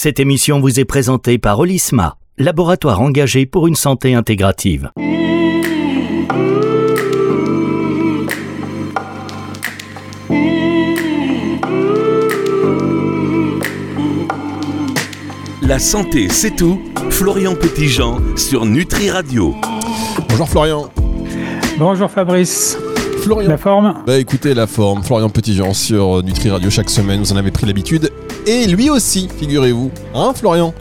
Cette émission vous est présentée par Olisma, laboratoire engagé pour une santé intégrative. La santé, c'est tout. Florian Petitjean sur Nutri Radio. Bonjour Florian. Bonjour Fabrice. Florian. La forme Bah écoutez, la forme. Florian Petitjean sur Nutri Radio chaque semaine, vous en avez pris l'habitude. Et lui aussi, figurez-vous. Hein Florian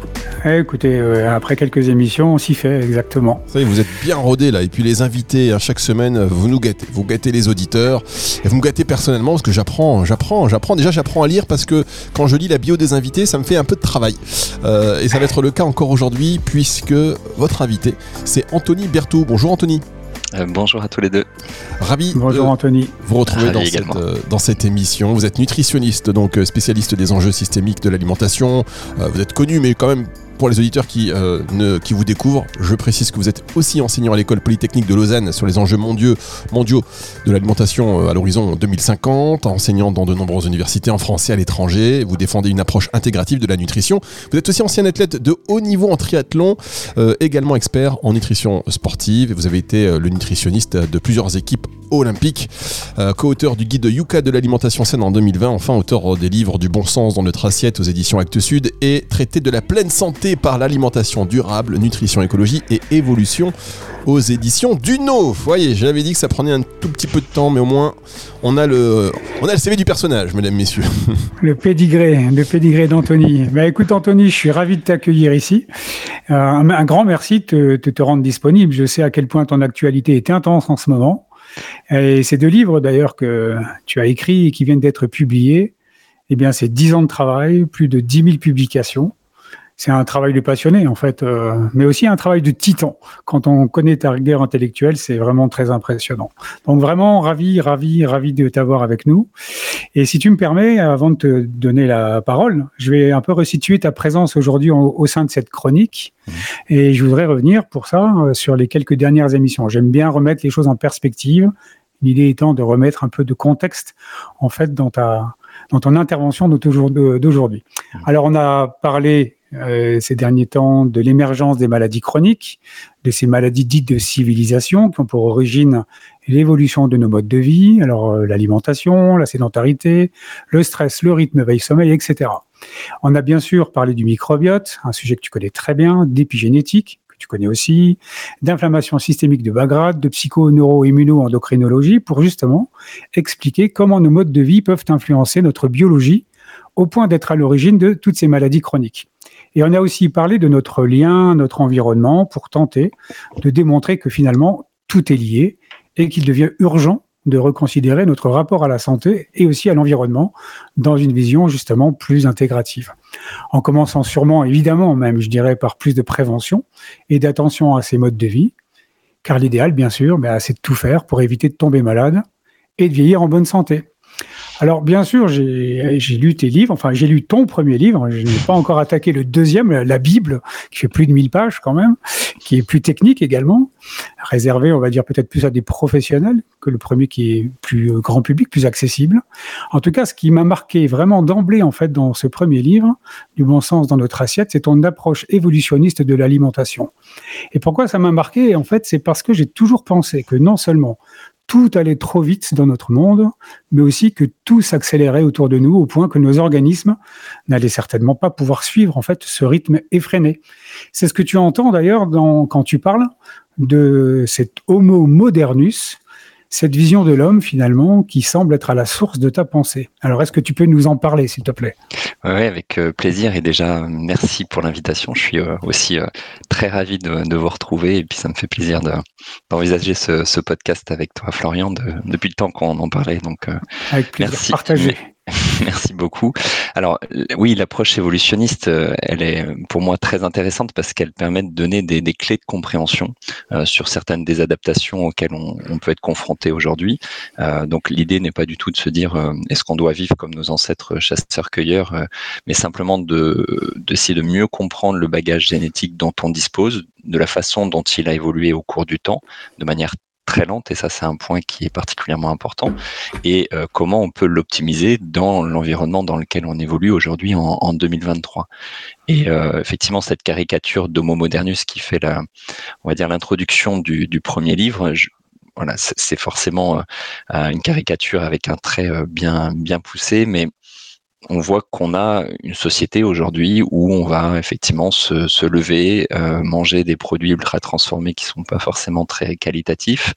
Eh, Écoutez, euh, après quelques émissions, on s'y fait exactement. Ça vous êtes bien rodé là. Et puis les invités, hein, chaque semaine, vous nous gâtez. Vous gâtez les auditeurs. Et vous me gâtez personnellement parce que j'apprends, j'apprends, j'apprends. Déjà, j'apprends à lire parce que quand je lis la bio des invités, ça me fait un peu de travail. Euh, et ça va être le cas encore aujourd'hui puisque votre invité, c'est Anthony Berthoud. Bonjour Anthony. Euh, bonjour à tous les deux. Ravi Bonjour de Anthony. vous retrouver Ravi dans cette, également. euh, dans cette émission. Vous êtes nutritionniste, donc euh, spécialiste des enjeux systémiques de l'alimentation. Euh, vous êtes connu, mais quand même pour les auditeurs qui, euh, ne, qui vous découvrent, je précise que vous êtes aussi enseignant à l'école polytechnique de Lausanne sur les enjeux mondiaux, mondiaux de l'alimentation euh, à l'horizon 2050, enseignant dans de nombreuses universités en France et à l'étranger. Vous défendez une approche intégrative de la nutrition. Vous êtes aussi ancien athlète de haut niveau en triathlon, euh, également expert en nutrition sportive. Vous avez été le nutritionniste de plusieurs équipes olympiques, co-auteur du guide Yuka de l'alimentation saine en 2020, enfin auteur des livres du bon sens dans notre assiette aux éditions Actes Sud et traité de la pleine santé par l'alimentation durable, nutrition, écologie et évolution aux éditions Duno. Vous voyez, j'avais dit que ça prenait un tout petit peu de temps, mais au moins on a le, on a le CV du personnage, mesdames, messieurs. Le pédigré, le pédigré d'Anthony. Bah écoute Anthony, je suis ravi de t'accueillir ici. Euh, un, grand merci de te, de te rendre disponible. Je sais à quel point ton actualité est intense en ce moment. Et ces deux livres d'ailleurs que tu as écrits et qui viennent d'être publiés, eh bien c'est 10 ans de travail, plus de 10 000 publications. C'est un travail de passionné en fait, euh, mais aussi un travail de titan. Quand on connaît ta rigueur intellectuelle, c'est vraiment très impressionnant. Donc vraiment ravi, ravi, ravi de t'avoir avec nous. Et si tu me permets, avant de te donner la parole, je vais un peu resituer ta présence aujourd'hui au, au sein de cette chronique. Et je voudrais revenir pour ça euh, sur les quelques dernières émissions. J'aime bien remettre les choses en perspective. L'idée étant de remettre un peu de contexte en fait dans ta dans ton intervention d'aujourd'hui. Alors on a parlé euh, ces derniers temps de l'émergence des maladies chroniques, de ces maladies dites de civilisation qui ont pour origine l'évolution de nos modes de vie, alors euh, l'alimentation, la sédentarité, le stress, le rythme veille-sommeil, etc. On a bien sûr parlé du microbiote, un sujet que tu connais très bien, d'épigénétique, que tu connais aussi, d'inflammation systémique de bas grade, de psycho-neuro-immuno-endocrinologie, pour justement expliquer comment nos modes de vie peuvent influencer notre biologie au point d'être à l'origine de toutes ces maladies chroniques. Et on a aussi parlé de notre lien, notre environnement, pour tenter de démontrer que finalement tout est lié et qu'il devient urgent de reconsidérer notre rapport à la santé et aussi à l'environnement dans une vision justement plus intégrative. En commençant sûrement, évidemment même, je dirais, par plus de prévention et d'attention à ces modes de vie, car l'idéal, bien sûr, c'est de tout faire pour éviter de tomber malade et de vieillir en bonne santé. Alors, bien sûr, j'ai lu tes livres, enfin, j'ai lu ton premier livre, je n'ai pas encore attaqué le deuxième, la Bible, qui fait plus de 1000 pages quand même, qui est plus technique également, réservé, on va dire, peut-être plus à des professionnels que le premier qui est plus euh, grand public, plus accessible. En tout cas, ce qui m'a marqué vraiment d'emblée, en fait, dans ce premier livre, du bon sens dans notre assiette, c'est ton approche évolutionniste de l'alimentation. Et pourquoi ça m'a marqué En fait, c'est parce que j'ai toujours pensé que non seulement tout allait trop vite dans notre monde, mais aussi que tout s'accélérait autour de nous au point que nos organismes n'allaient certainement pas pouvoir suivre en fait ce rythme effréné. C'est ce que tu entends d'ailleurs quand tu parles de cet Homo modernus, cette vision de l'homme finalement qui semble être à la source de ta pensée. Alors est-ce que tu peux nous en parler s'il te plaît? Oui, avec euh, plaisir et déjà merci pour l'invitation. Je suis euh, aussi euh, très ravi de, de vous retrouver et puis ça me fait plaisir de- d'envisager ce, ce podcast avec toi, Florian, de- depuis le temps qu'on en parlait. Donc Avec plaisir. Merci. Partagé. Merci beaucoup. Alors oui, l'approche évolutionniste, euh, elle est euh, pour moi très intéressante parce qu'elle permet de donner des, clés de compréhension euh, sur certaines des adaptations auxquelles on, peut être confronté aujourd'hui. Donc l'idée n'est pas du tout de se dire est-ce qu'on doit vivre comme nos ancêtres chasseurs-cueilleurs, mais simplement de d'essayer de mieux comprendre le bagage génétique dont on dispose, de la façon dont il a évolué au cours du temps, de manière très lente et ça c'est un point qui est particulièrement important. Et euh, comment on peut l'optimiser dans l'environnement dans lequel on évolue aujourd'hui en, 2023 et euh, effectivement cette caricature d'Homo modernus qui fait la on va dire l'introduction du, premier livre voilà c'est forcément une caricature avec un trait bien bien poussé mais on voit qu'on a une société aujourd'hui où on va effectivement se, lever, euh, manger des produits ultra transformés qui sont pas forcément très qualitatifs.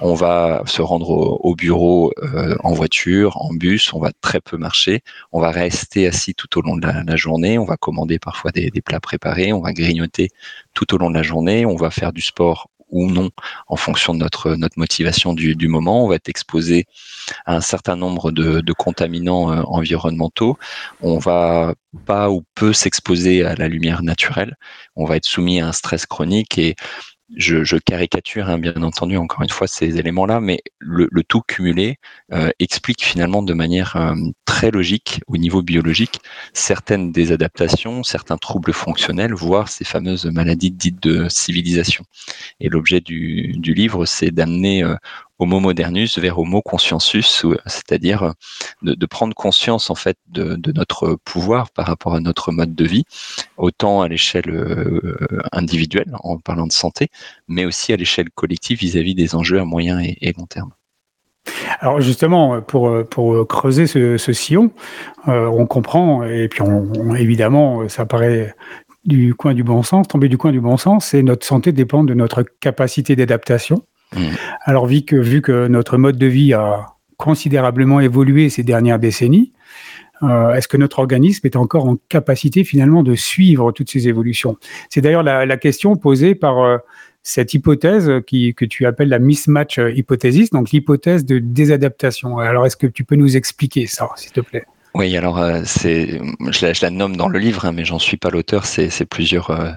On va se rendre au, bureau euh, en voiture, en bus, on va très peu marcher. On va rester assis tout au long de la, journée. On va commander parfois des, des plats préparés. On va grignoter tout au long de la journée. On va faire du sport ou non en fonction de notre, notre motivation du, du moment. On va être exposé à un certain nombre de, de contaminants euh, environnementaux. On va pas ou peu s'exposer à la lumière naturelle. On va être soumis à un stress chronique et je, caricature hein, bien entendu encore une fois ces éléments-là, mais le, tout cumulé euh, explique finalement de manière euh, très logique au niveau biologique certaines des adaptations, certains troubles fonctionnels, voire ces fameuses maladies dites de civilisation. Et l'objet du, du, livre, c'est d'amener euh, Homo modernus vers Homo consciensus, c'est-à-dire euh, de, prendre conscience en fait de, notre pouvoir par rapport à notre mode de vie, autant à l'échelle euh, individuelle en parlant de santé, mais aussi à l'échelle collective vis-à-vis des enjeux à moyen et, long terme. Alors justement, pour, pour creuser ce, sillon, euh, on comprend, et puis évidemment, ça paraît du coin du bon sens, tomber du coin du bon sens, et notre santé dépend de notre capacité d'adaptation. Mm. Alors, vu que, notre mode de vie a considérablement évolué ces dernières décennies, euh, est-ce que notre organisme est encore en capacité finalement de suivre toutes ces évolutions? C'est d'ailleurs la, question posée par euh, cette hypothèse que tu appelles la mismatch hypothesis, donc l'hypothèse de désadaptation. Alors, est-ce que tu peux nous expliquer ça, s'il te plaît? Oui, alors euh, c'est, je la, nomme dans le livre, hein, mais j'en suis pas l'auteur. C'est, plusieurs euh,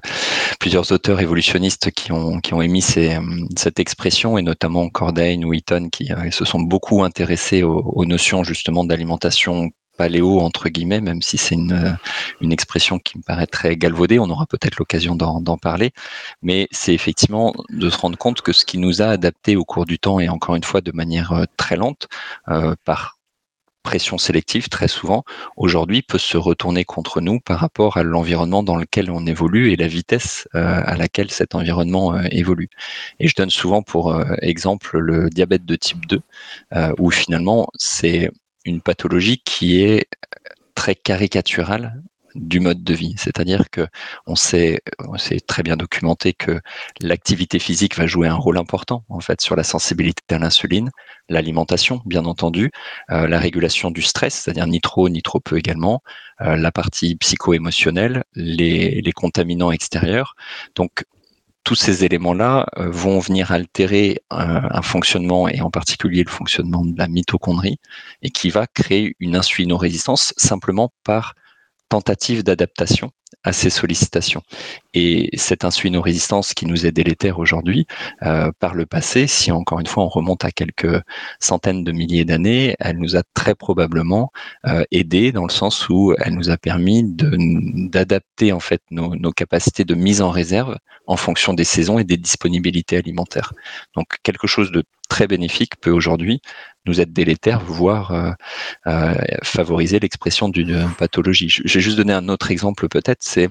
plusieurs auteurs évolutionnistes qui ont qui ont émis ces, cette expression, et notamment Cordain ou Eaton, qui euh, se sont beaucoup intéressés aux, notions justement d'alimentation paléo entre guillemets, même si c'est une, une expression qui me paraît très galvaudée. On aura peut-être l'occasion d'en, d'en parler, mais c'est effectivement de se rendre compte que ce qui nous a adapté au cours du temps et encore une fois de manière très lente par pression sélective très souvent aujourd'hui peut se retourner contre nous par rapport à l'environnement dans lequel on évolue et la vitesse euh, à laquelle cet environnement euh, évolue. Et je donne souvent pour euh, exemple le diabète de type 2 où finalement c'est une pathologie qui est très caricaturale du mode de vie. C'est-à-dire que on sait, très bien documenté que l'activité physique va jouer un rôle important en fait sur la sensibilité à l'insuline, l'alimentation bien entendu, euh, la régulation du stress, c'est-à-dire ni trop ni trop peu également, euh, la partie psycho-émotionnelle, les, les contaminants extérieurs. Donc tous ces éléments-là euh, vont venir altérer un, fonctionnement et en particulier le fonctionnement de la mitochondrie et qui va créer une insulino-résistance simplement par tentative d'adaptation à ces sollicitations. Et cette insulino-résistance qui nous est délétère aujourd'hui, euh, par le passé, si encore une fois on remonte à quelques centaines de milliers d'années, elle nous a très probablement euh, aidé dans le sens où elle nous a permis d'adapter en fait nos, nos, capacités de mise en réserve en fonction des saisons et des disponibilités alimentaires. Donc quelque chose de très bénéfique peut aujourd'hui nous être délétère, voire euh, euh, favoriser l'expression d'une pathologie. J'ai juste donné un autre exemple peut-être, c'est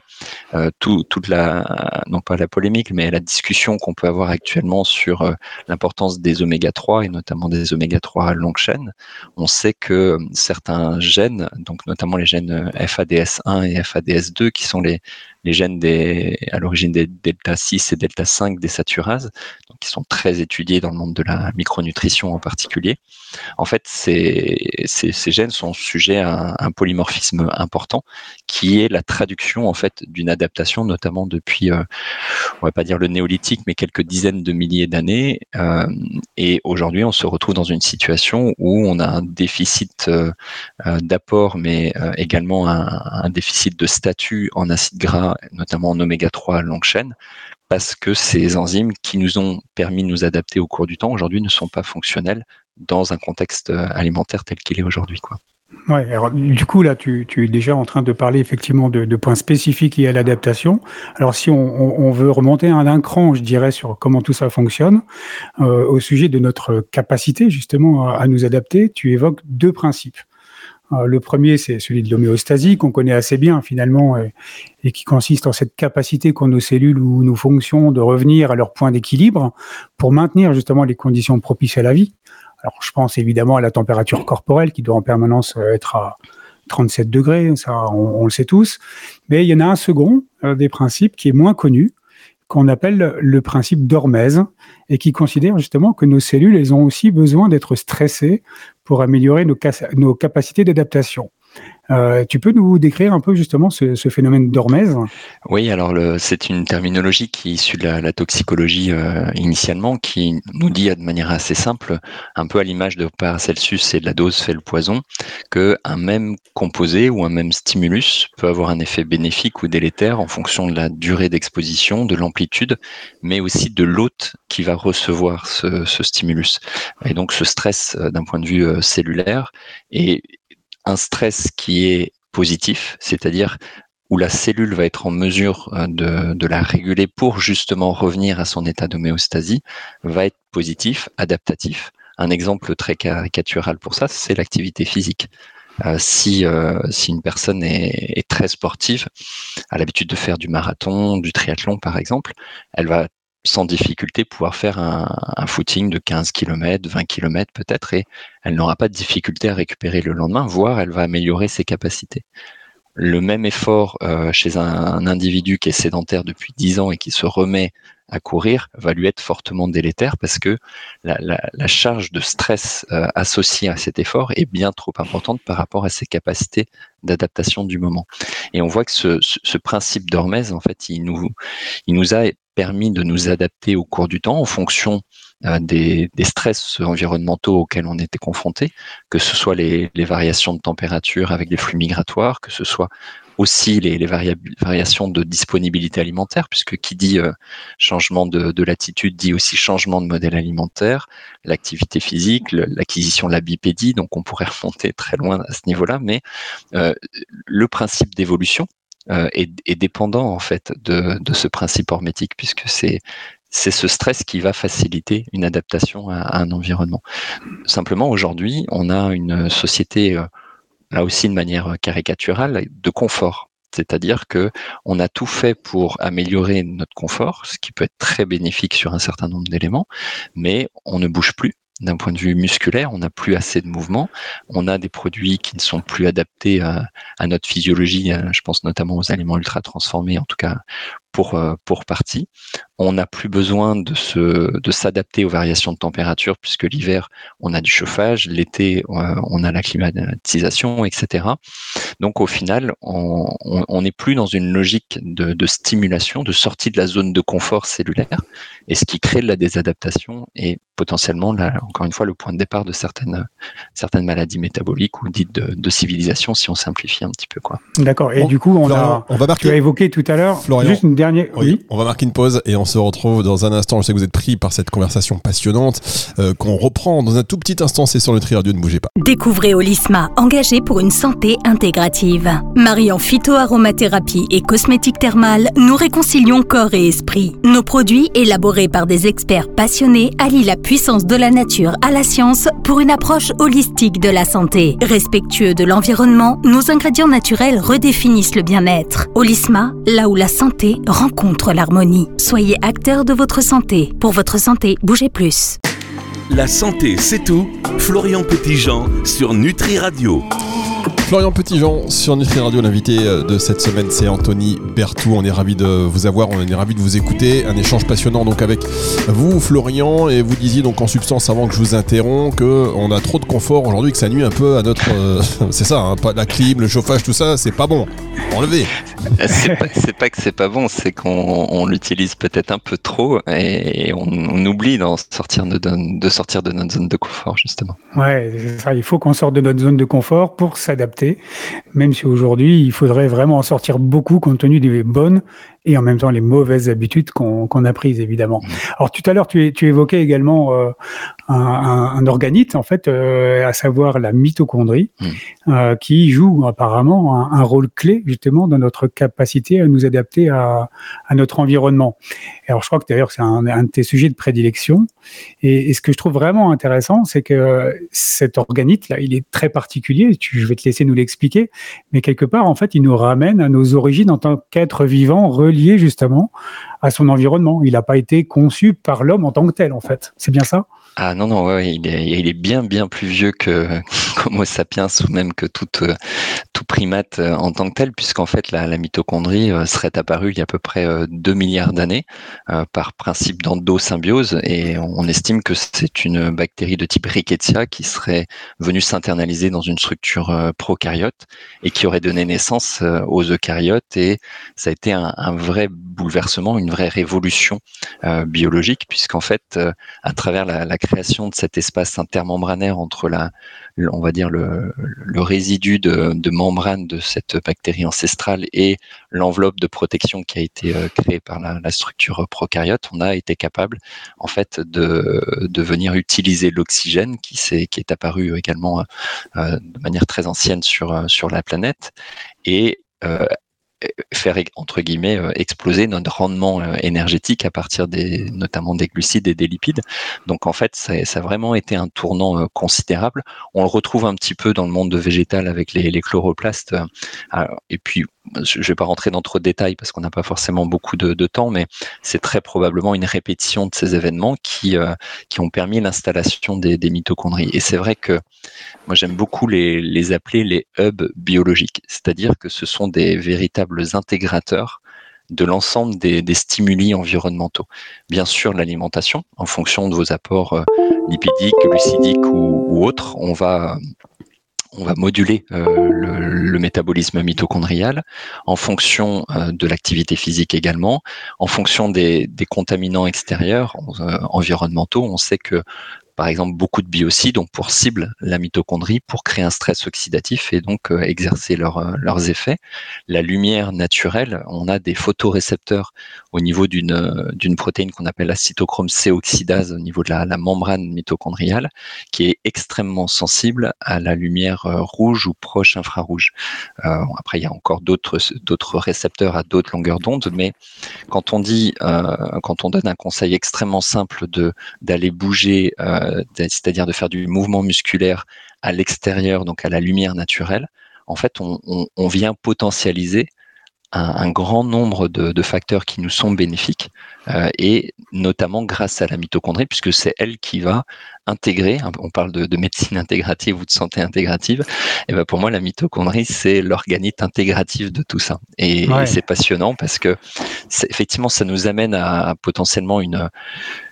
euh, tout, toute la, non pas la polémique, mais la discussion qu'on peut avoir actuellement sur euh, l'importance des oméga 3 et notamment des oméga 3 à longue chaîne. On sait que certains gènes, donc notamment les gènes FADS1 et FADS2, qui sont les, les gènes à l'origine des delta 6 et delta 5 des saturases, donc qui sont très étudiés dans le monde de la micronutrition en particulier. En fait, ces, gènes sont sujets à un, polymorphisme important, qui est la traduction en fait d'une adaptation, notamment depuis, euh, on va pas dire le néolithique, mais quelques dizaines de milliers d'années. Euh, et aujourd'hui, on se retrouve dans une situation où on a un déficit euh, euh d'apport, mais également un, un déficit de statut en acide gras notamment en oméga 3 longue chaîne, parce que ces enzymes qui nous ont permis de nous adapter au cours du temps, aujourd'hui ne sont pas fonctionnelles dans un contexte euh, alimentaire tel qu'il est aujourd'hui. Ouais, du coup, là, tu, es déjà en train de parler effectivement de, points spécifiques liés à l'adaptation. Alors, si on, veut remonter un, un cran, je dirais, sur comment tout ça fonctionne, euh, au sujet de notre capacité justement à nous adapter, tu évoques deux principes. Euh, le premier, c'est celui de l'homéostasie, qu'on connaît assez bien finalement, et, et, qui consiste en cette capacité qu'ont nos cellules ou nos fonctions de revenir à leur point d'équilibre pour maintenir justement les conditions propices à la vie. Alors, je pense évidemment à la température corporelle qui doit en permanence euh, être à 37 degrés, ça on, le sait tous. Mais il y en a un second euh, des principes qui est moins connu, qu'on appelle le principe d'Hormèse et qui considère justement que nos cellules, elles ont aussi besoin d'être stressées pour améliorer nos, nos capacités d'adaptation. Euh, tu peux nous décrire un peu justement ce, phénomène d'hormèse? Oui, alors c'est une terminologie qui est issue de la, toxicologie euh, initialement, qui nous dit de manière assez simple, un peu à l'image de Paracelsus et de la dose fait le poison, que un même composé ou un même stimulus peut avoir un effet bénéfique ou délétère en fonction de la durée d'exposition, de l'amplitude, mais aussi de l'hôte qui va recevoir ce, ce, stimulus. Et donc ce stress euh, d'un point de vue cellulaire est un stress qui est positif, c'est-à-dire où la cellule va être en mesure euh, de, la réguler pour justement revenir à son état d'homéostasie, va être positif, adaptatif. Un exemple très caricatural pour ça, c'est l'activité physique. Euh, si, euh, si une personne est, est très sportive, a l'habitude de faire du marathon, du triathlon par exemple, elle va sans difficulté pouvoir faire un, footing de 15 km, 20 km peut-être, et elle n'aura pas de difficulté à récupérer le lendemain, voire elle va améliorer ses capacités. Le même effort euh, chez un, un, individu qui est sédentaire depuis 10 ans et qui se remet à courir va lui être fortement délétère parce que la, charge de stress euh, associée à cet effort est bien trop importante par rapport à ses capacités d'adaptation du moment. Et on voit que ce, principe d'hormèse, en fait, il nous, il nous a permis de nous adapter au cours du temps en fonction des, des, stress environnementaux auxquels on était confronté, que ce soit les, variations de température avec les flux migratoires, que ce soit aussi les, variations de disponibilité alimentaire, puisque qui dit euh, changement de, de, latitude dit aussi changement de modèle alimentaire, l'activité physique, l'acquisition de la bipédie, donc on pourrait remonter très loin à ce niveau-là, mais euh, le principe d'évolution, euh, est, est, dépendant en fait de, de ce principe hormétique puisque c'est c'est ce stress qui va faciliter une adaptation à, un environnement. Simplement aujourd'hui, on a une société euh, là aussi de manière caricaturale de confort. C'est-à-dire que on a tout fait pour améliorer notre confort, ce qui peut être très bénéfique sur un certain nombre d'éléments, mais on ne bouge plus, d'un point de vue musculaire, on n'a plus assez de mouvement, on a des produits qui ne sont plus adaptés à, notre physiologie, je pense notamment aux aliments ultra transformés, en tout cas pour, euh, pour partie. On n'a plus besoin de, se, de s'adapter aux variations de température, puisque l'hiver, on a du chauffage, l'été, euh, on a la climatisation, etc. Donc au final, on n'est plus dans une logique de, de, stimulation, de sortie de la zone de confort cellulaire, et ce qui crée de la désadaptation et potentiellement, là, encore une fois, le point de départ de certaines, certaines maladies métaboliques ou dites de, de civilisation, si on simplifie un petit peu. Quoi. D'accord. Et bon, du coup, on, Florian, a, on va marquer... tu as évoqué tout à l'heure juste une dernière. Oui. oui. On va marquer une pause et on se retrouve dans un instant. Je sais que vous êtes pris par cette conversation passionnante euh, qu'on reprend dans un tout petit instant. C'est sur le Tri Radio, ne bougez pas. Découvrez Olisma, engagé pour une santé intégrative. Mariant phytoaromathérapie et cosmétique thermale, nous réconcilions corps et esprit. Nos produits, élaborés par des experts passionnés, allient la puissance de la nature à la science pour une approche holistique de la santé. Respectueux de l'environnement, nos ingrédients naturels redéfinissent le bien-être. Olisma, là où la santé rencontre l'harmonie. Soyez acteur de votre santé. Pour votre santé, bougez plus. La santé, c'est tout. Florian Petitjean sur Nutri Radio. Florian Petitjean sur Nutri Radio, l'invité euh, de cette semaine c'est Anthony Bertou. On est ravi de vous avoir, on est ravi de vous écouter. Un échange passionnant donc avec vous Florian et vous disiez donc en substance avant que je vous interromps que on a trop de confort aujourd'hui que ça nuit un peu à notre euh, c'est ça, hein, pas la clim, le chauffage, tout ça, c'est pas bon. Enlevez. C'est pas, pas, que c'est pas bon, c'est qu'on l'utilise peut-être un peu trop et on, on oublie d'en sortir de, de, de, sortir de notre zone de confort justement. Ouais, ça, il faut qu'on sorte de notre zone de confort pour s'adapter même si aujourd'hui, il faudrait vraiment en sortir beaucoup compte tenu des bonnes et en même temps les mauvaises habitudes qu'on a prises évidemment. Mmh. Alors tout à l'heure tu, tu, évoquais également euh, un, un, organite en fait, euh, à savoir la mitochondrie, mmh. euh, qui joue apparemment un, un, rôle clé justement dans notre capacité à nous adapter à, à notre environnement. alors je crois que d'ailleurs c'est un, un, de tes sujets de prédilection. Et, et, ce que je trouve vraiment intéressant, c'est que cet organite là, il est très particulier. je vais te laisser nous l'expliquer, mais quelque part en fait, il nous ramène à nos origines en tant qu'être vivant lié justement à son environnement. Il n'a pas été conçu par l'homme en tant que tel, en fait. C'est bien ça? Ah non, non, ouais, il, est, bien, bien plus vieux que Homo sapiens ou même que tout, euh, primate euh, en tant que tel, puisqu'en fait la, mitochondrie euh, serait apparue il y a à peu près 2 milliards d'années par principe d'endosymbiose et on estime que c'est une bactérie de type Rickettsia qui serait venue s'internaliser dans une structure prokaryote et qui aurait donné naissance aux eucaryotes et ça a été un, vrai bouleversement, une vraie révolution biologique puisqu'en fait à travers la création de cet espace intermembranaire entre la, on va dire le, résidu de, membrane de cette bactérie ancestrale et l'enveloppe de protection qui a été euh, créée par la, structure prokaryote, on a été capable en fait de, de venir utiliser l'oxygène qui, est, qui est apparu également euh, de manière très ancienne sur, sur la planète et euh, faire entre guillemets euh, exploser notre rendement euh, énergétique à partir des notamment des glucides et des lipides. Donc en fait, ça, a vraiment été un tournant euh, considérable. On le retrouve un petit peu dans le monde végétal avec les, les chloroplastes. Et puis je ne vais pas rentrer dans trop de détails parce qu'on n'a pas forcément beaucoup de, temps, mais c'est très probablement une répétition de ces événements qui, qui ont permis l'installation des, mitochondries. Et c'est vrai que moi j'aime beaucoup les, appeler les hubs biologiques, c'est-à-dire que ce sont des véritables intégrateurs de l'ensemble des, stimuli environnementaux. Bien sûr, l'alimentation, en fonction de vos apports lipidiques, glucidiques ou autres, on va on va moduler euh, le, métabolisme mitochondrial en fonction euh, de l'activité physique également, en fonction des, contaminants extérieurs, euh, environnementaux. On sait que par exemple beaucoup de biocides ont pour cible la mitochondrie pour créer un stress oxydatif et donc euh, exercer euh, leurs effets. La lumière naturelle, on a des photorécepteurs au niveau d'une euh, protéine qu'on appelle la cytochrome C oxydase au niveau de la, la, membrane mitochondriale qui est extrêmement sensible à la lumière rouge ou proche infrarouge. Après, il y a encore d'autres récepteurs à d'autres longueurs d'onde, mais quand on dit, quand on donne un conseil extrêmement simple d'aller bouger c'est-à-dire de faire du mouvement musculaire à l'extérieur, donc à la lumière naturelle, en fait, on, vient potentialiser un, grand nombre de, facteurs qui nous sont bénéfiques, euh, et notamment grâce à la mitochondrie, puisque c'est elle qui va intégrer, hein, on parle de, médecine intégrative ou de santé intégrative, et ben pour moi la mitochondrie c'est l'organite intégratif de tout ça. Et, c'est passionnant parce que effectivement ça nous amène à potentiellement une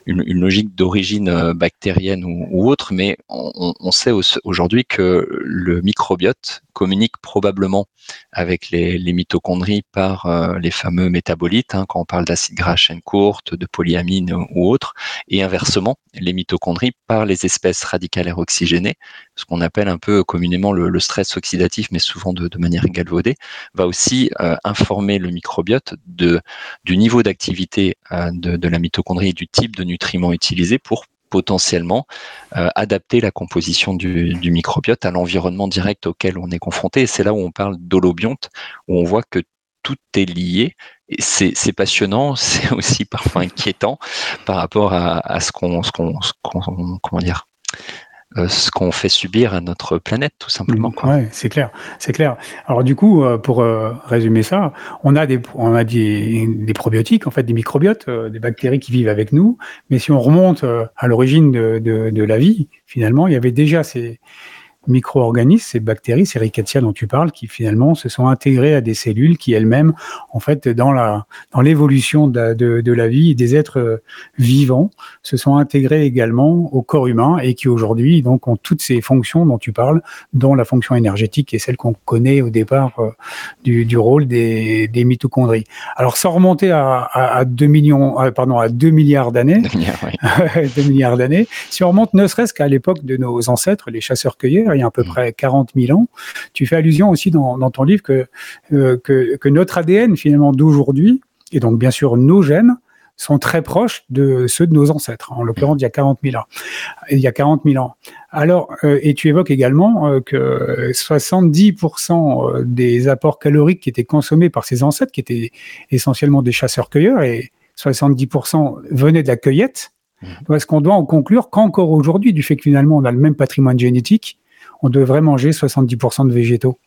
une, une logique d'origine euh, bactérienne ou, ou, autre, mais on, on sait aujourd'hui que le microbiote communique probablement avec les, les mitochondries par euh, les fameux métabolites, hein, quand on parle d'acide gras à chaîne courte, de polyamine ou autre, et inversement, les mitochondries par les espèces radicalaires oxygénées, ce qu'on appelle un peu communément le, stress oxydatif, mais souvent de, manière galvaudée, va aussi euh, informer le microbiote du niveau d'activité de, de la mitochondrie et du type de nutriments utilisés pour potentiellement euh, adapter la composition du, microbiote à l'environnement direct auquel on est confronté. Et c'est là où on parle d'holobionte, où on voit que tout est lié. C'est passionnant, c'est aussi parfois inquiétant par rapport à, ce qu'on, comment dire, euh, ce qu'on fait subir à notre planète, tout simplement. Ouais, c'est clair, c'est clair. Alors du coup, euh, pour euh, résumer ça, on a des, on a des, probiotiques, en fait, des microbiotes, des bactéries qui vivent avec nous. Mais si on remonte à l'origine de, la vie, finalement, il y avait déjà ces micro-organismes, ces bactéries, ces rickettsia dont tu parles, qui finalement se sont intégrées à des cellules qui elles-mêmes, en fait, dans la dans l'évolution de, de, de, la vie des êtres euh, vivants, se sont intégrées également au corps humain et qui aujourd'hui donc ont toutes ces fonctions dont tu parles, dont la fonction énergétique et celle qu'on connaît au départ euh, du, du, rôle des, des, mitochondries. Alors sans remonter à, à, à 2 millions, pardon, à 2 milliards d'années, 2 milliards d'années, si on remonte ne serait-ce qu'à l'époque de nos ancêtres, les chasseurs-cueilleurs, il y a à peu mm. près 40 000 ans. Tu fais allusion aussi dans, ton livre que, euh, que, que, notre ADN finalement d'aujourd'hui Et donc, bien sûr, nos gènes sont très proches de ceux de nos ancêtres, en l'occurrence il y a 40 000 ans. Il y a 40 000 ans. Alors, euh, et tu évoques également euh, que 70% des apports caloriques qui étaient consommés par ces ancêtres, qui étaient essentiellement des chasseurs-cueilleurs, et 70% venaient de la cueillette, mmh. est-ce qu'on doit en conclure qu'encore aujourd'hui, du fait que finalement on a le même patrimoine génétique, on devrait manger 70% de végétaux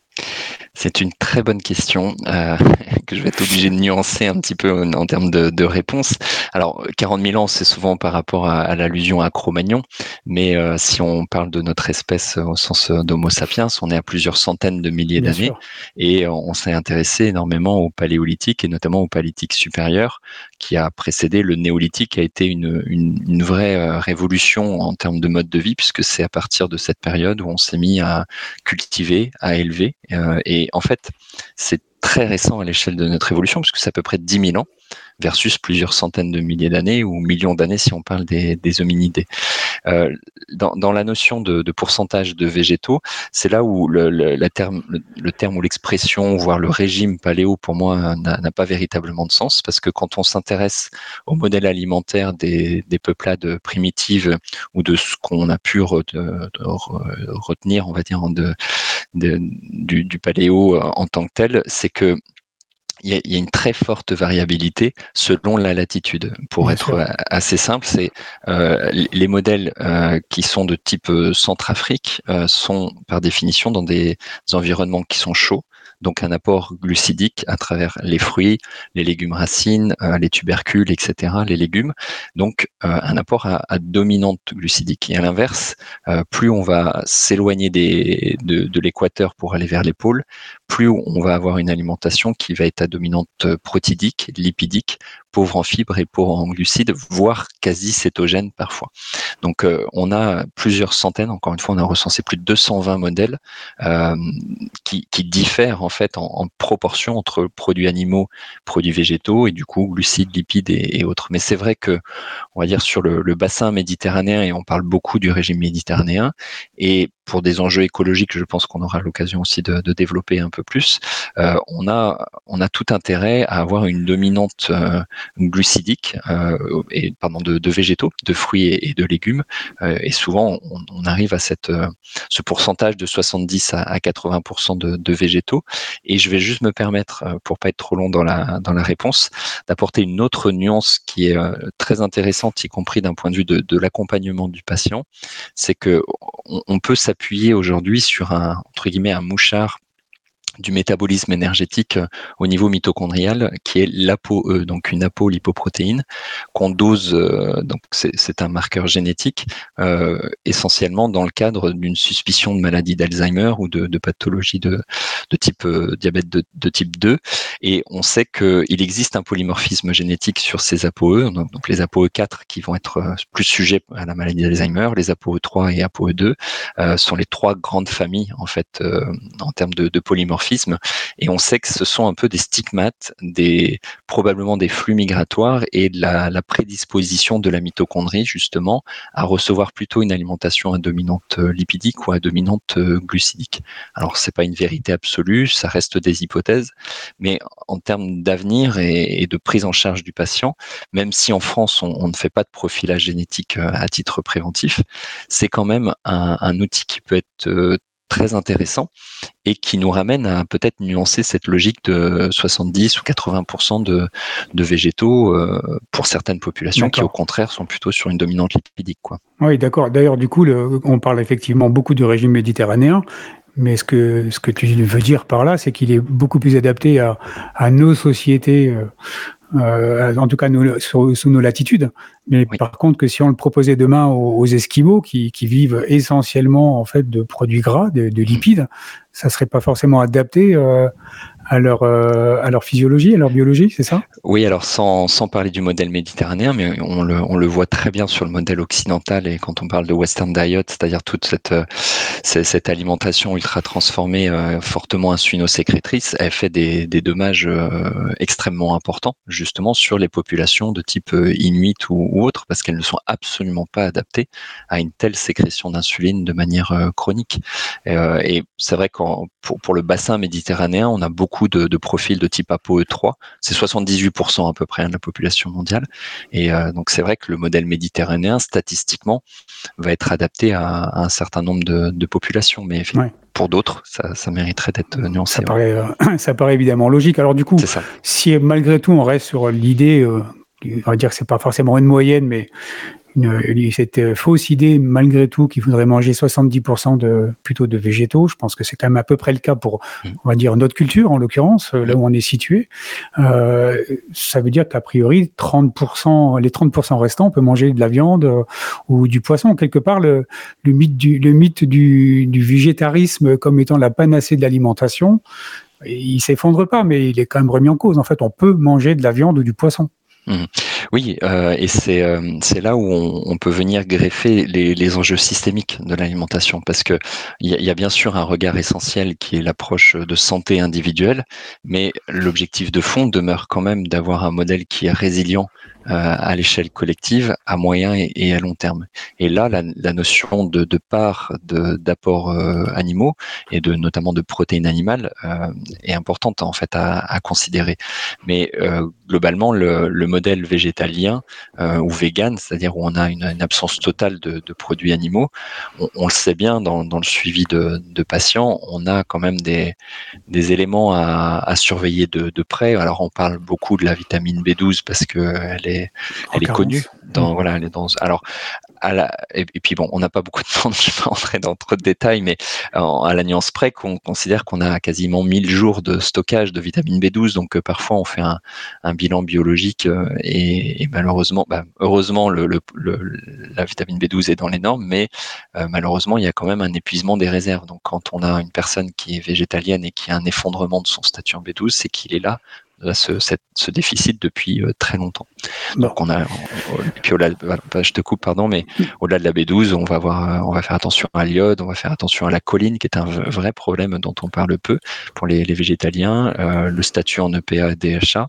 c'est une très bonne question euh, que je vais être obligé de nuancer un petit peu en, termes de, de, réponse. Alors, 40 000 ans, c'est souvent par rapport à, l'allusion à Cro-Magnon, mais euh, si on parle de notre espèce au sens d'Homo sapiens, on est à plusieurs centaines de milliers d'années et on s'est intéressé énormément au paléolithique et notamment au paléolithique supérieur qui a précédé le néolithique, qui a été une, une, une vraie euh, révolution en termes de mode de vie puisque c'est à partir de cette période où on s'est mis à cultiver, à élever euh, et et en fait, c'est très récent à l'échelle de notre évolution, puisque c'est à peu près 10 000 ans versus plusieurs centaines de milliers d'années ou millions d'années si on parle des, hominidés. Euh, dans, la notion de, pourcentage de végétaux, c'est là où le, terme, le, terme ou l'expression, voire le régime paléo, pour moi, n'a pas véritablement de sens, parce que quand on s'intéresse au modèle alimentaire des, peuplades primitives ou de ce qu'on a pu retenir, on va dire, de, du, du paléo en tant que tel, c'est que il y, a, une très forte variabilité selon la latitude. Pour être assez simple, c'est euh, les modèles euh, qui sont de type euh, Centrafrique sont par définition dans des environnements qui sont chauds, donc un apport glucidique à travers les fruits, les légumes racines, les tubercules, etc., les légumes. Donc un apport à, dominante glucidique. Et à l'inverse, plus on va s'éloigner de, de l'équateur pour aller vers les pôles, plus on va avoir une alimentation qui va être à dominante protidique, lipidique, pauvre en fibres et pauvre en glucides, voire quasi cétogène parfois. Donc euh, on a plusieurs centaines, encore une fois, on a recensé plus de 220 modèles euh, qui, diffèrent en fait en, proportion entre produits animaux, produits végétaux et du coup glucides, lipides et, autres. Mais c'est vrai que, on va dire sur le bassin méditerranéen, et on parle beaucoup du régime méditerranéen, et pour des enjeux écologiques, je pense qu'on aura l'occasion aussi de, développer un peu plus. Euh, on a on a tout intérêt à avoir une dominante euh, glucidique euh, et pardon de, végétaux, de fruits et, de légumes. et souvent, on, arrive à cette ce pourcentage de 70 à, 80 de, de, végétaux. Et je vais juste me permettre, pour pas être trop long dans la dans la réponse, d'apporter une autre nuance qui est très intéressante, y compris d'un point de vue de, l'accompagnement du patient. C'est que on, peut appuyer aujourd'hui sur un entre guillemets un mouchard du métabolisme énergétique euh, au niveau mitochondrial, qui est l'ApoE, donc une apolipoprotéine, qu'on dose, euh, donc c'est un marqueur génétique, euh, essentiellement dans le cadre d'une suspicion de maladie d'Alzheimer ou de, pathologie de, type diabète de, type 2. Et on sait qu'il existe un polymorphisme génétique sur ces ApoE, donc, les ApoE4 qui vont être plus sujets à la maladie d'Alzheimer, les ApoE3 et ApoE2 sont les trois grandes familles en fait en termes de, de polymorphisme et on sait que ce sont un peu des stigmates, probablement des flux migratoires et de la, prédisposition de la mitochondrie justement à recevoir plutôt une alimentation à dominante euh, lipidique ou à dominante euh, glucidique. Alors c'est pas une vérité absolue, ça reste des hypothèses, mais en termes d'avenir et, de prise en charge du patient, même si en France on, ne fait pas de profilage génétique euh, à titre préventif, c'est quand même un, un outil qui peut être très intéressant et qui nous ramène à peut-être nuancer cette logique de 70 ou 80% de, de végétaux euh, pour certaines populations qui au contraire sont plutôt sur une dominante lipidique. Quoi. Oui, d'accord. D'ailleurs, du coup, on parle effectivement beaucoup du régime méditerranéen, mais ce que, ce que tu veux dire par là, c'est qu'il est beaucoup plus adapté à, à nos sociétés euh, euh, en tout cas sous, nos latitudes. Mais par contre, que si on le proposait demain aux, Esquimaux, qui, vivent essentiellement en fait de produits gras, de, de lipides, ça serait pas forcément adapté euh, à leur, euh, à leur physiologie, à leur biologie, c'est ça? Oui, alors sans, sans parler du modèle méditerranéen, mais on le, on le voit très bien sur le modèle occidental et quand on parle de Western Diet, c'est-à-dire toute cette, euh, cette alimentation ultra transformée, euh, fortement insulino-sécrétrice, elle fait des, des dommages extrêmement importants justement sur les populations de type inuit ou, ou autre, parce qu'elles ne sont absolument pas adaptées à une telle sécrétion d'insuline de manière chronique. et c'est vrai que pour, pour le bassin méditerranéen, on a beaucoup beaucoup de, de profils de type ApoE3. C'est 78% à peu près hein, de la population mondiale. Et euh, donc c'est vrai que le modèle méditerranéen, statistiquement, va être adapté à, un certain nombre de, de populations. Mais pour d'autres, ça, ça, mériterait d'être nuancé. Ça, paraît, euh, ça paraît évidemment logique. Alors du coup, si malgré tout on reste sur l'idée, euh, on va dire que c'est pas forcément une moyenne, mais une, cette euh, fausse idée, malgré tout, qu'il faudrait manger 70% de, plutôt de végétaux. Je pense que c'est quand même à peu près le cas pour, mm. on va dire, notre culture, en l'occurrence, euh, là où on est situé. Euh, ça veut dire qu'a priori, 30%, les 30% restants, on peut manger de la viande euh, ou du poisson. Quelque part, le, le mythe, du, le mythe du, du végétarisme comme étant la panacée de l'alimentation, il s'effondre pas, mais il est quand même remis en cause. En fait, on peut manger de la viande ou du poisson. Mmh. Oui, euh, et c'est euh, c'est là où on, peut venir greffer les, enjeux systémiques de l'alimentation, parce que il y, a bien sûr un regard essentiel qui est l'approche de santé individuelle, mais l'objectif de fond demeure quand même d'avoir un modèle qui est résilient euh, à l'échelle collective, à moyen et, à long terme. Et là, la, notion de, part d'apports animaux et de notamment de protéines animales est importante en fait à, considérer. Mais globalement, le, le, modèle végétalien ou vegan, c'est-à-dire où on a une, une absence totale de, de produits animaux, on, on, le sait bien dans, dans le suivi de, de, patients, on a quand même des, des éléments à, à surveiller de, de près. Alors on parle beaucoup de la vitamine B12 parce que elle est elle est connue. Dans, mm. voilà, dans, alors, à la, et, puis bon, on n'a pas beaucoup de temps, je vais pas entrer dans trop de détails, mais à la nuance près qu'on considère qu'on a quasiment 1000 jours de stockage de vitamine B12, donc euh, parfois on fait un, un bilan biologique euh, et, et, malheureusement, bah, heureusement le, le, la vitamine B12 est dans les normes, mais euh, malheureusement il y a quand même un épuisement des réserves. Donc quand on a une personne qui est végétalienne et qui a un effondrement de son statut en B12, c'est qu'il est là ce, ce, déficit depuis euh, très longtemps. Donc on a, puis au-delà, je te coupe, pardon, mais au-delà de la B12, on va voir, euh, on va faire attention à l'iode, on va faire attention à la choline, qui est un vrai problème dont on parle peu pour les, les végétaliens, euh, le statut en EPA, DHA,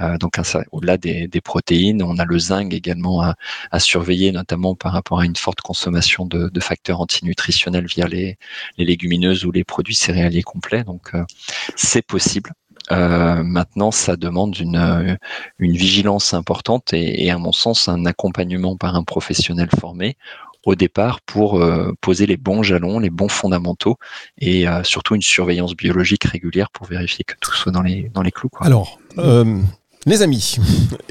euh, donc au-delà des, des, protéines, on a le zinc également à, à, surveiller, notamment par rapport à une forte consommation de, de facteurs antinutritionnels via les, les, légumineuses ou les produits céréaliers complets. Donc c'est possible. Euh, maintenant, ça demande une, euh, une vigilance importante et, et, à mon sens, un accompagnement par un professionnel formé au départ pour euh, poser les bons jalons, les bons fondamentaux et euh, surtout une surveillance biologique régulière pour vérifier que tout soit dans les, dans les clous. Quoi. Alors, euh, les amis,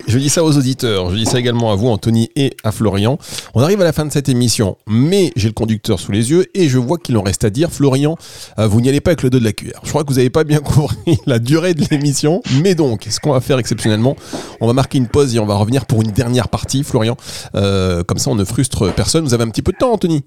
je dis ça aux auditeurs, je dis ça également à vous, Anthony, et à Florian. On arrive à la fin de cette émission, mais j'ai le conducteur sous les yeux et je vois qu'il en reste à dire. Florian, euh, vous n'y allez pas avec le dos de la cuillère. Je crois que vous n'avez pas bien compris la durée de l'émission, mais donc, ce qu'on va faire exceptionnellement, on va marquer une pause et on va revenir pour une dernière partie, Florian. Euh, comme ça, on ne frustre personne. Vous avez un petit peu de temps, Anthony?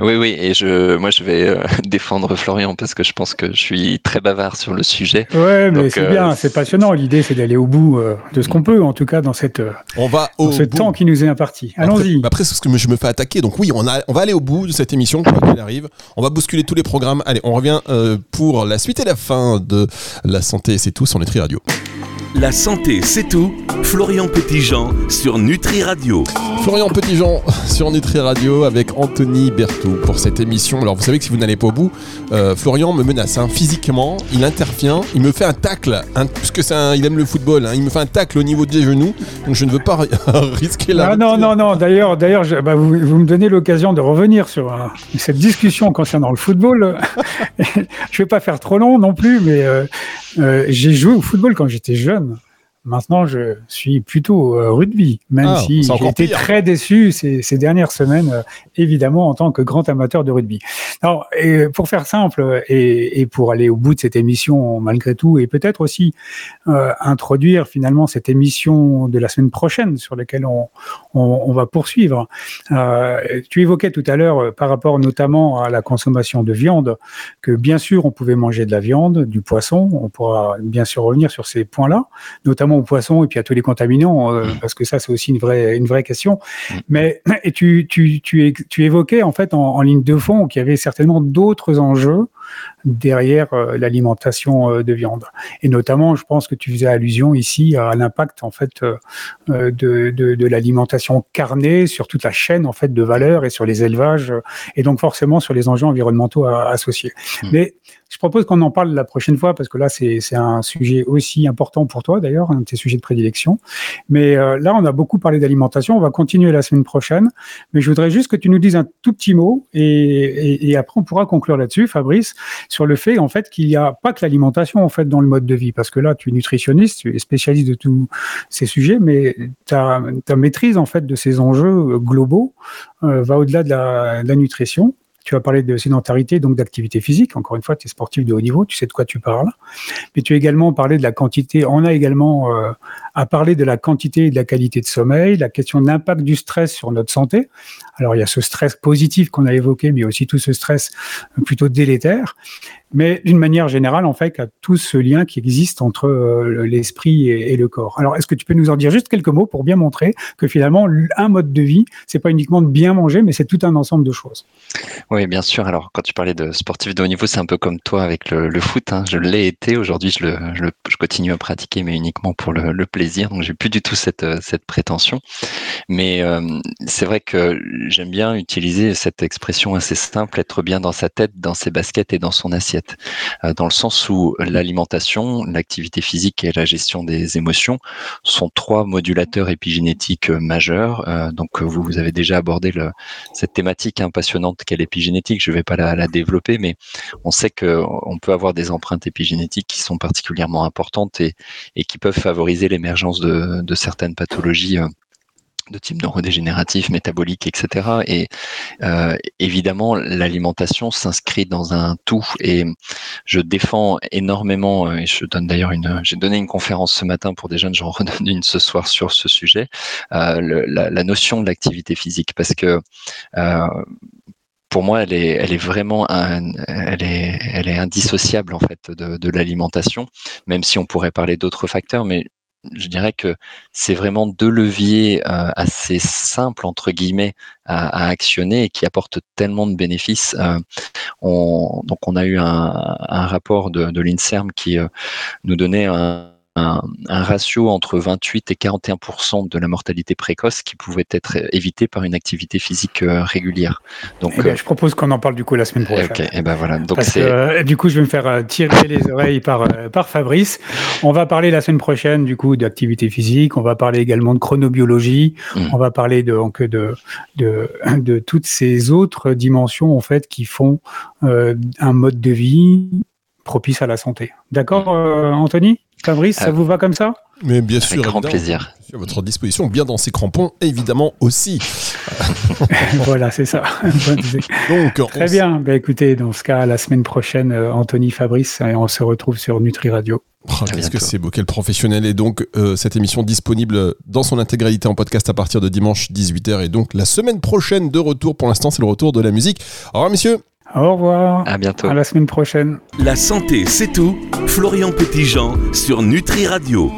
Oui, oui, et je, moi je vais euh, défendre Florian parce que je pense que je suis très bavard sur le sujet. Ouais, mais c'est bien, euh, c'est passionnant. L'idée, c'est d'aller au bout euh, de ce qu'on peut, en tout cas, dans cette. on va au ce temps qui nous est imparti. Allons-y. Après, après c'est ce que je me fais attaquer. Donc oui, on, a, on va aller au bout de cette émission quoi qu'il arrive. On va bousculer tous les programmes. Allez, on revient pour la suite et la fin de la santé. C'est tout sur Nutri Radio. La santé, c'est tout. Florian Petitjean sur Nutri Radio. Florian Petitjean sur Nutri Radio avec Anthony Berthoud pour cette émission. Alors vous savez que si vous n'allez pas au bout, euh, Florian me menace hein, physiquement, il intervient, il me fait un tacle, hein, puisque c'est il aime le football, hein, il me fait un tacle au niveau des genoux, donc je ne veux pas risquer la. Ah, non, non, non, d'ailleurs, d'ailleurs bah, vous, vous, me donnez l'occasion de revenir sur euh, cette discussion concernant le football. je ne vais pas faire trop long non plus, mais euh, euh j'ai joué au football quand j'étais jeune. Maintenant, je suis plutôt euh, rugby, même ah, si j'ai été très déçu ces, ces dernières semaines, euh, évidemment, en tant que grand amateur de rugby. Alors, et pour faire simple et, et, pour aller au bout de cette émission, malgré tout, et peut-être aussi euh, introduire finalement cette émission de la semaine prochaine sur laquelle on, on, on va poursuivre. Tu évoquais tout à l'heure, par rapport notamment à la consommation de viande, que bien sûr, on pouvait manger de la viande, du poisson. On pourra bien sûr revenir sur ces points-là, notamment aux poissons et puis à tous les contaminants, euh, mmh. parce que ça, c'est aussi une vraie, une vraie question. Mmh. Mais et tu, tu, tu, tu évoquais en fait en, en ligne de fond qu'il y avait certainement d'autres enjeux derrière l'alimentation de viande. Et notamment, je pense que tu faisais allusion ici à l'impact en fait de, de, de l'alimentation carnée sur toute la chaîne en fait de valeur et sur les élevages et donc forcément sur les enjeux environnementaux associés. Mmh. Mais je propose qu'on en parle la prochaine fois parce que là, c'est un sujet aussi important pour toi d'ailleurs, un de tes sujets de prédilection. Mais euh, là, on a beaucoup parlé d'alimentation. On va continuer la semaine prochaine. Mais je voudrais juste que tu nous dises un tout petit mot et, et, après on pourra conclure là-dessus, Fabrice, sur le fait en fait qu'il n'y a pas que l'alimentation en fait dans le mode de vie parce que là, tu es nutritionniste, tu es spécialiste de tous ces sujets, mais ta, maîtrise en fait de ces enjeux globaux euh, va au-delà de la nutrition. Tu as parlé de sédentarité, donc d'activité physique. Encore une fois, tu es sportif de haut niveau, tu sais de quoi tu parles. Mais tu as également parlé de la quantité. On a également euh, à parler de la quantité et de la qualité de sommeil, la question de l'impact du stress sur notre santé. Alors, il y a ce stress positif qu'on a évoqué, mais aussi tout ce stress plutôt délétère. Mais d'une manière générale, en fait, a tout ce lien qui existe entre euh, l'esprit et, le corps. Alors, est-ce que tu peux nous en dire juste quelques mots pour bien montrer que finalement, un mode de vie, c'est pas uniquement de bien manger, mais c'est tout un ensemble de choses? Oui, bien sûr. Alors, quand tu parlais de sportif de haut niveau, c'est un peu comme toi avec le, foot. Hein. Je l'ai été. Aujourd'hui, je, continue à pratiquer, mais uniquement pour le, plaisir. Donc, j'ai plus du tout cette, cette prétention. Mais euh, c'est vrai que j'aime bien utiliser cette expression assez simple, être bien dans sa tête, dans ses baskets et dans son assiette. Euh, dans le sens où l'alimentation, l'activité physique et la gestion des émotions sont trois modulateurs épigénétiques euh, majeurs. donc, vous, avez déjà abordé cette thématique hein, passionnante qu'est l'épigénétique. Je ne vais pas la, développer, mais on sait qu'on peut avoir des empreintes épigénétiques qui sont particulièrement importantes et, qui peuvent favoriser l'émergence de certaines pathologies de type neurodégénératif, métabolique, etc. Et euh, évidemment, l'alimentation s'inscrit dans un tout. Et je défends énormément, euh, et je donne d'ailleurs une, j'ai donné une conférence ce matin pour des jeunes, j'en redonne une ce soir sur ce sujet, euh, la, notion de l'activité physique, parce que pour moi, elle est, elle est vraiment, elle est, elle est indissociable en fait de, de l'alimentation, même si on pourrait parler d'autres facteurs, mais je dirais que c'est vraiment deux leviers euh, assez simples entre guillemets à, actionner et qui apportent tellement de bénéfices. Euh, on, donc on a eu un, rapport de, de l'Inserm qui euh, nous donnait un, un, ratio entre 28 et 41% de la mortalité précoce qui pouvait être évité par une activité physique euh, régulière. Donc, eh euh, je propose qu'on en parle du coup la semaine prochaine. eh ben voilà. Donc euh, du coup, je vais me faire tirer les oreilles par par Fabrice. On va parler la semaine prochaine du coup d'activité physique. On va parler également de chronobiologie. Mm. On va parler de donc de, de de toutes ces autres dimensions en fait qui font un mode de vie propice à la santé. D'accord, Anthony? Fabrice, ça euh, vous va comme ça? Mais bien sûr, Avec grand plaisir. À votre disposition, bien dans ses crampons, évidemment aussi. voilà, c'est ça. Donc, Très bien. Bah, écoutez, dans ce cas, la semaine prochaine, euh, Anthony, Fabrice, et on se retrouve sur Nutri Radio. Oh, Qu'est-ce que c'est beau, quel professionnel. Et donc, euh, cette émission disponible dans son intégralité en podcast à partir de dimanche 18h. Et donc, la semaine prochaine de retour. Pour l'instant, c'est le retour de la musique. Au revoir, messieurs. Au revoir. À bientôt. À la semaine prochaine. La santé, c'est tout. Florian Petitjean sur Nutri Radio.